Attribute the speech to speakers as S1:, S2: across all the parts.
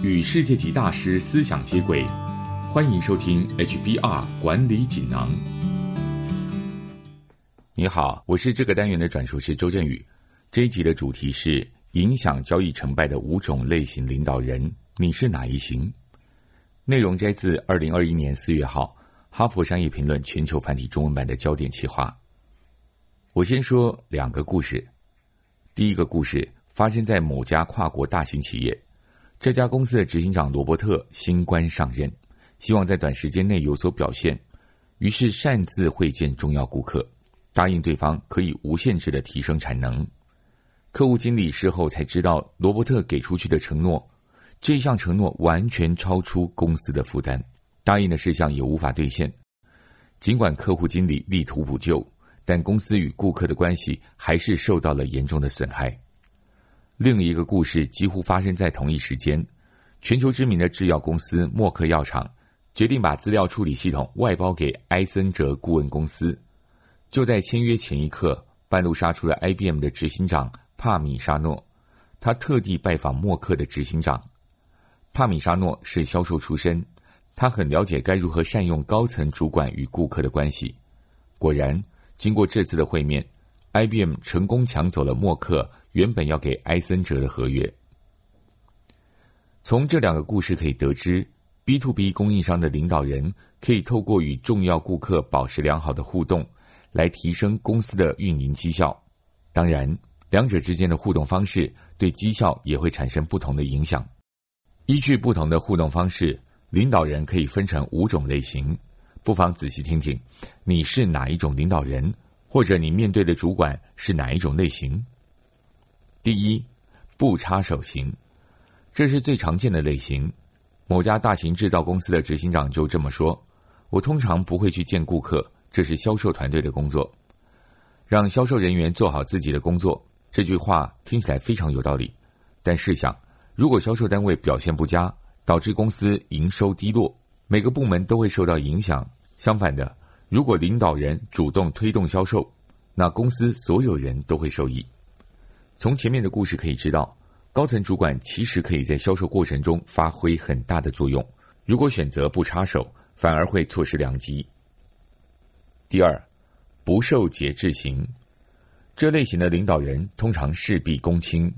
S1: 与世界级大师思想接轨，欢迎收听 HBR 管理锦囊。
S2: 你好，我是这个单元的转述师周振宇。这一集的主题是影响交易成败的五种类型领导人，你是哪一型？内容摘自二零二一年四月号《哈佛商业评论》全球繁体中文版的焦点企划。我先说两个故事。第一个故事发生在某家跨国大型企业，这家公司的执行长罗伯特新官上任，希望在短时间内有所表现，于是擅自会见重要顾客，答应对方可以无限制的提升产能。客户经理事后才知道，罗伯特给出去的承诺，这项承诺完全超出公司的负担，答应的事项也无法兑现。尽管客户经理力图补救。但公司与顾客的关系还是受到了严重的损害。另一个故事几乎发生在同一时间，全球知名的制药公司默克药厂决定把资料处理系统外包给埃森哲顾问公司。就在签约前一刻，半路杀出了 IBM 的执行长帕米沙诺，他特地拜访默克的执行长。帕米沙诺是销售出身，他很了解该如何善用高层主管与顾客的关系。果然。经过这次的会面，IBM 成功抢走了默克原本要给埃森哲的合约。从这两个故事可以得知，B to B 供应商的领导人可以透过与重要顾客保持良好的互动，来提升公司的运营绩效。当然，两者之间的互动方式对绩效也会产生不同的影响。依据不同的互动方式，领导人可以分成五种类型。不妨仔细听听，你是哪一种领导人，或者你面对的主管是哪一种类型？第一，不插手型，这是最常见的类型。某家大型制造公司的执行长就这么说：“我通常不会去见顾客，这是销售团队的工作，让销售人员做好自己的工作。”这句话听起来非常有道理，但试想，如果销售单位表现不佳，导致公司营收低落，每个部门都会受到影响。相反的，如果领导人主动推动销售，那公司所有人都会受益。从前面的故事可以知道，高层主管其实可以在销售过程中发挥很大的作用。如果选择不插手，反而会错失良机。第二，不受节制型，这类型的领导人通常事必躬亲，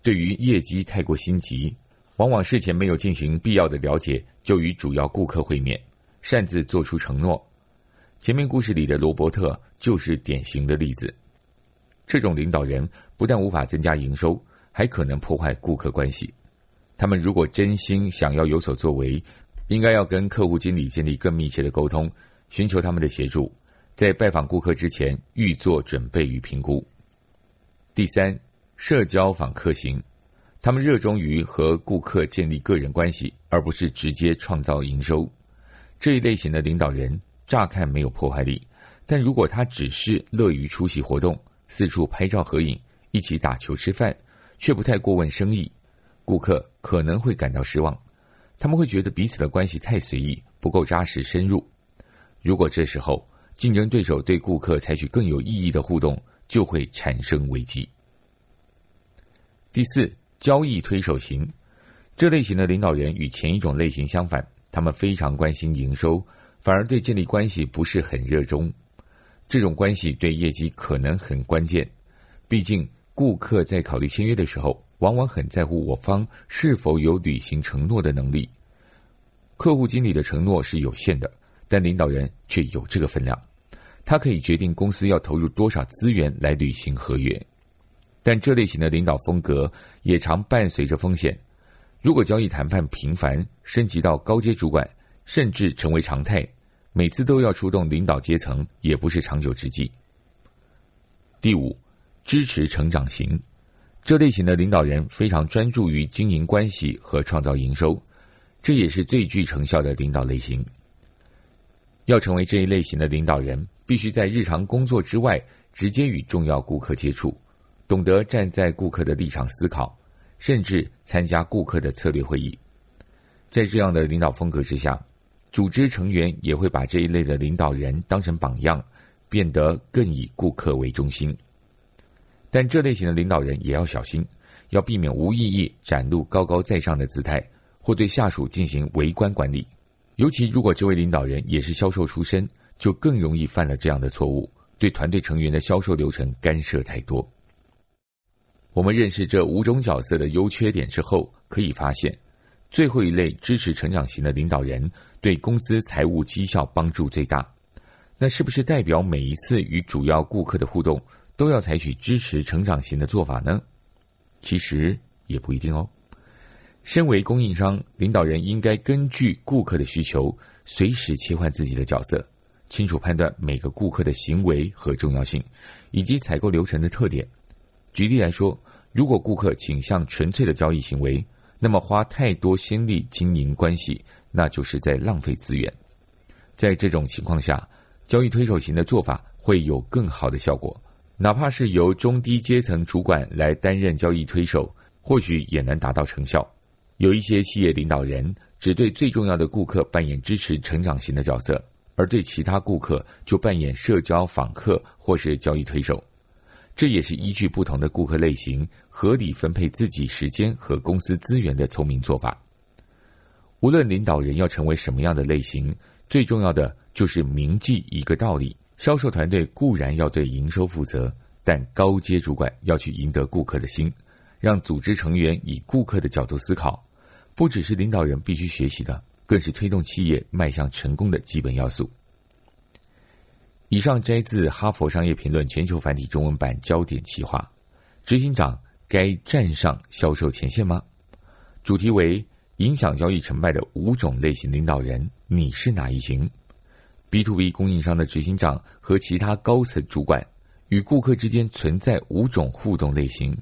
S2: 对于业绩太过心急，往往事前没有进行必要的了解，就与主要顾客会面。擅自做出承诺，前面故事里的罗伯特就是典型的例子。这种领导人不但无法增加营收，还可能破坏顾客关系。他们如果真心想要有所作为，应该要跟客户经理建立更密切的沟通，寻求他们的协助，在拜访顾客之前预做准备与评估。第三，社交访客型，他们热衷于和顾客建立个人关系，而不是直接创造营收。这一类型的领导人，乍看没有破坏力，但如果他只是乐于出席活动、四处拍照合影、一起打球吃饭，却不太过问生意，顾客可能会感到失望。他们会觉得彼此的关系太随意，不够扎实深入。如果这时候竞争对手对顾客采取更有意义的互动，就会产生危机。第四，交易推手型，这类型的领导人与前一种类型相反。他们非常关心营收，反而对建立关系不是很热衷。这种关系对业绩可能很关键，毕竟顾客在考虑签约的时候，往往很在乎我方是否有履行承诺的能力。客户经理的承诺是有限的，但领导人却有这个分量，他可以决定公司要投入多少资源来履行合约。但这类型的领导风格也常伴随着风险。如果交易谈判频繁，升级到高阶主管，甚至成为常态，每次都要出动领导阶层，也不是长久之计。第五，支持成长型，这类型的领导人非常专注于经营关系和创造营收，这也是最具成效的领导类型。要成为这一类型的领导人，必须在日常工作之外，直接与重要顾客接触，懂得站在顾客的立场思考。甚至参加顾客的策略会议，在这样的领导风格之下，组织成员也会把这一类的领导人当成榜样，变得更以顾客为中心。但这类型的领导人也要小心，要避免无意义展露高高在上的姿态，或对下属进行围观管理。尤其如果这位领导人也是销售出身，就更容易犯了这样的错误，对团队成员的销售流程干涉太多。我们认识这五种角色的优缺点之后，可以发现，最后一类支持成长型的领导人对公司财务绩效帮助最大。那是不是代表每一次与主要顾客的互动都要采取支持成长型的做法呢？其实也不一定哦。身为供应商，领导人应该根据顾客的需求，随时切换自己的角色，清楚判断每个顾客的行为和重要性，以及采购流程的特点。举例来说，如果顾客倾向纯粹的交易行为，那么花太多心力经营关系，那就是在浪费资源。在这种情况下，交易推手型的做法会有更好的效果，哪怕是由中低阶层主管来担任交易推手，或许也能达到成效。有一些企业领导人只对最重要的顾客扮演支持成长型的角色，而对其他顾客就扮演社交访客或是交易推手。这也是依据不同的顾客类型，合理分配自己时间和公司资源的聪明做法。无论领导人要成为什么样的类型，最重要的就是铭记一个道理：销售团队固然要对营收负责，但高阶主管要去赢得顾客的心，让组织成员以顾客的角度思考。不只是领导人必须学习的，更是推动企业迈向成功的基本要素。以上摘自《哈佛商业评论》全球繁体中文版焦点企划。执行长该站上销售前线吗？主题为影响交易成败的五种类型领导人，你是哪一型？B to B 供应商的执行长和其他高层主管与顾客之间存在五种互动类型，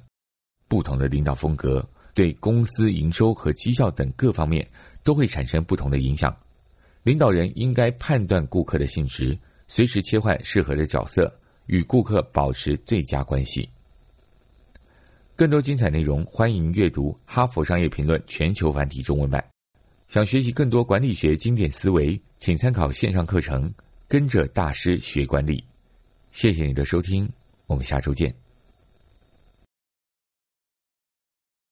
S2: 不同的领导风格。对公司营收和绩效等各方面都会产生不同的影响。领导人应该判断顾客的性质，随时切换适合的角色，与顾客保持最佳关系。更多精彩内容，欢迎阅读《哈佛商业评论》全球繁体中文版。想学习更多管理学经典思维，请参考线上课程《跟着大师学管理》。谢谢你的收听，我们下周见。